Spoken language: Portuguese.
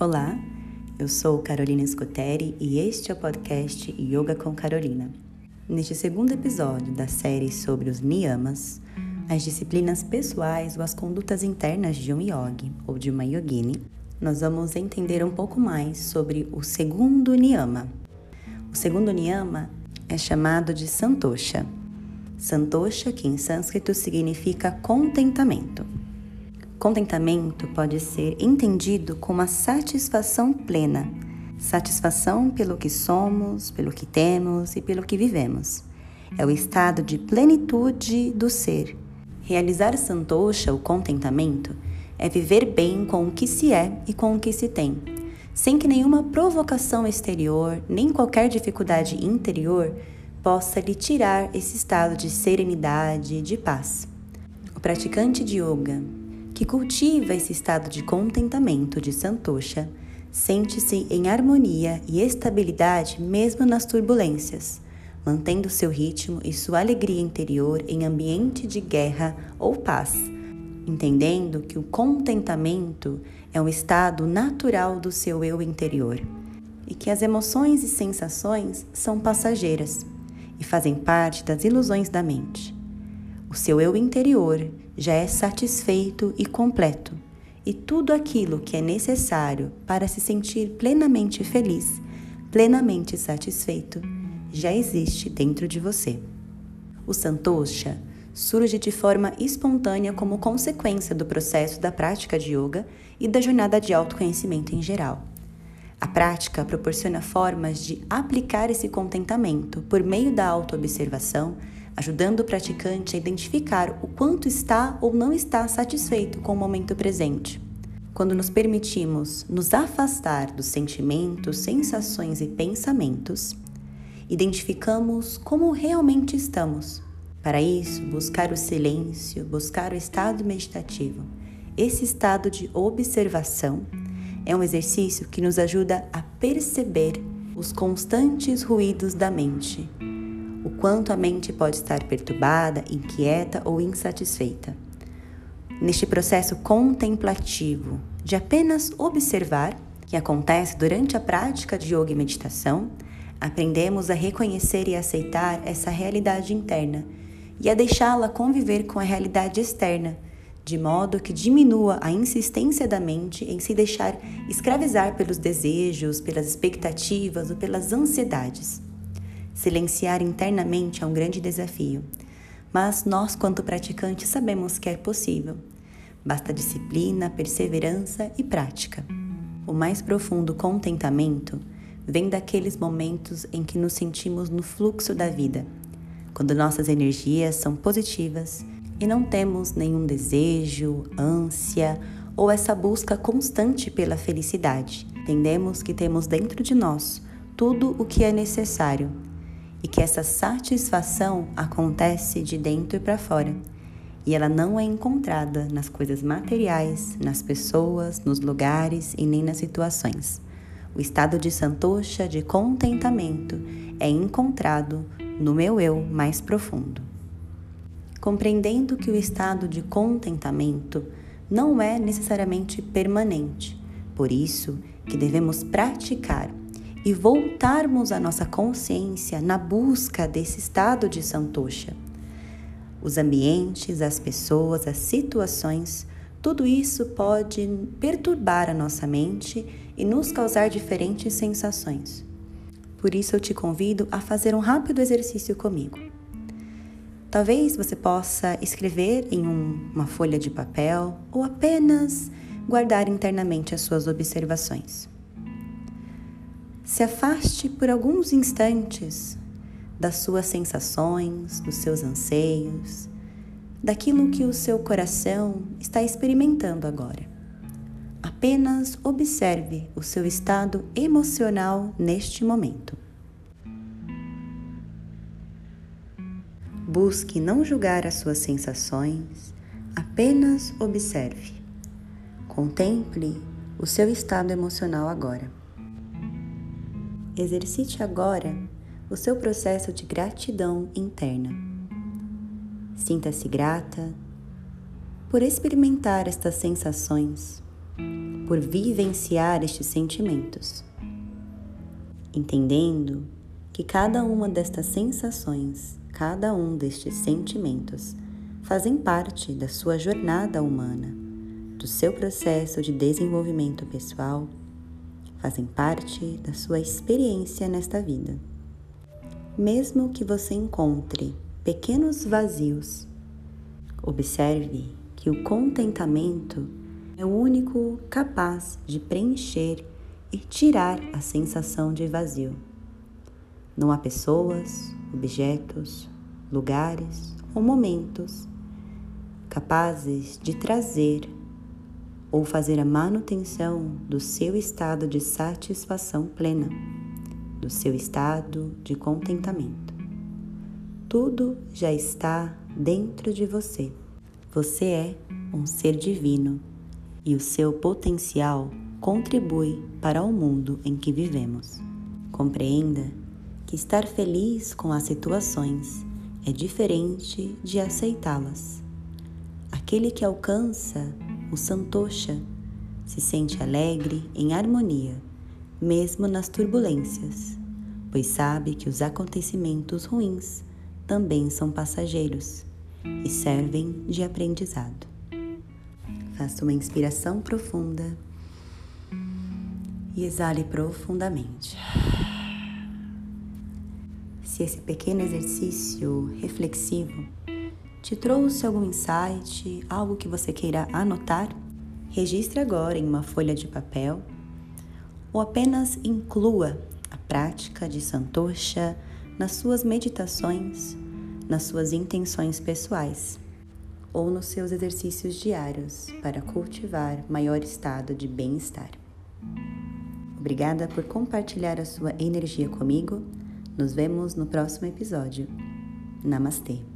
Olá, eu sou Carolina Scuteri e este é o podcast Yoga com Carolina. Neste segundo episódio da série sobre os niyamas, as disciplinas pessoais ou as condutas internas de um yogi ou de uma yogini, nós vamos entender um pouco mais sobre o segundo niyama. O segundo niyama é chamado de santosha. Santosha, que em sânscrito significa contentamento. Contentamento pode ser entendido como a satisfação plena, satisfação pelo que somos, pelo que temos e pelo que vivemos. É o estado de plenitude do ser. Realizar santosha, o contentamento, é viver bem com o que se é e com o que se tem, sem que nenhuma provocação exterior, nem qualquer dificuldade interior possa lhe tirar esse estado de serenidade e de paz. O praticante de yoga, que cultiva esse estado de contentamento de Santosha, sente-se em harmonia e estabilidade mesmo nas turbulências, mantendo seu ritmo e sua alegria interior em ambiente de guerra ou paz, entendendo que o contentamento é um estado natural do seu eu interior e que as emoções e sensações são passageiras e fazem parte das ilusões da mente. O seu eu interior já é satisfeito e completo, e tudo aquilo que é necessário para se sentir plenamente feliz, plenamente satisfeito, já existe dentro de você. O santosha surge de forma espontânea como consequência do processo da prática de yoga e da jornada de autoconhecimento em geral. A prática proporciona formas de aplicar esse contentamento por meio da autoobservação, ajudando o praticante a identificar o quanto está ou não está satisfeito com o momento presente. Quando nos permitimos nos afastar dos sentimentos, sensações e pensamentos, identificamos como realmente estamos. Para isso, buscar o silêncio, buscar o estado meditativo. Esse estado de observação é um exercício que nos ajuda a perceber os constantes ruídos da mente quanto a mente pode estar perturbada, inquieta ou insatisfeita. Neste processo contemplativo de apenas observar, que acontece durante a prática de yoga e meditação, aprendemos a reconhecer e aceitar essa realidade interna e a deixá-la conviver com a realidade externa, de modo que diminua a insistência da mente em se deixar escravizar pelos desejos, pelas expectativas ou pelas ansiedades. Silenciar internamente é um grande desafio, mas nós, quanto praticantes, sabemos que é possível. Basta disciplina, perseverança e prática. O mais profundo contentamento vem daqueles momentos em que nos sentimos no fluxo da vida, quando nossas energias são positivas e não temos nenhum desejo, ânsia ou essa busca constante pela felicidade. Entendemos que temos dentro de nós tudo o que é necessário e que essa satisfação acontece de dentro para fora e ela não é encontrada nas coisas materiais, nas pessoas, nos lugares e nem nas situações. O estado de santosha, de contentamento, é encontrado no meu eu mais profundo. Compreendendo que o estado de contentamento não é necessariamente permanente, por isso que devemos praticar e voltarmos a nossa consciência na busca desse estado de santosha. Os ambientes, as pessoas, as situações, tudo isso pode perturbar a nossa mente e nos causar diferentes sensações. Por isso eu te convido a fazer um rápido exercício comigo. Talvez você possa escrever em um, uma folha de papel ou apenas guardar internamente as suas observações. Se afaste por alguns instantes das suas sensações, dos seus anseios, daquilo que o seu coração está experimentando agora. Apenas observe o seu estado emocional neste momento. Busque não julgar as suas sensações, apenas observe. Contemple o seu estado emocional agora. Exercite agora o seu processo de gratidão interna. Sinta-se grata por experimentar estas sensações, por vivenciar estes sentimentos, entendendo que cada uma destas sensações, cada um destes sentimentos, fazem parte da sua jornada humana, do seu processo de desenvolvimento pessoal, fazem parte da sua experiência nesta vida. Mesmo que você encontre pequenos vazios, observe que o contentamento é o único capaz de preencher e tirar a sensação de vazio. Não há pessoas, objetos, lugares ou momentos capazes de trazer ou fazer a manutenção do seu estado de satisfação plena, do seu estado de contentamento. Tudo já está dentro de você. Você é um ser divino e o seu potencial contribui para o mundo em que vivemos. Compreenda que estar feliz com as situações é diferente de aceitá-las. Aquele que alcança o santosha se sente alegre, em harmonia, mesmo nas turbulências, pois sabe que os acontecimentos ruins também são passageiros e servem de aprendizado. Faça uma inspiração profunda e exale profundamente. Se esse pequeno exercício reflexivo te trouxe algum insight, algo que você queira anotar? Registre agora em uma folha de papel ou apenas inclua a prática de Santosha nas suas meditações, nas suas intenções pessoais ou nos seus exercícios diários para cultivar maior estado de bem-estar. Obrigada por compartilhar a sua energia comigo. Nos vemos no próximo episódio. Namastê!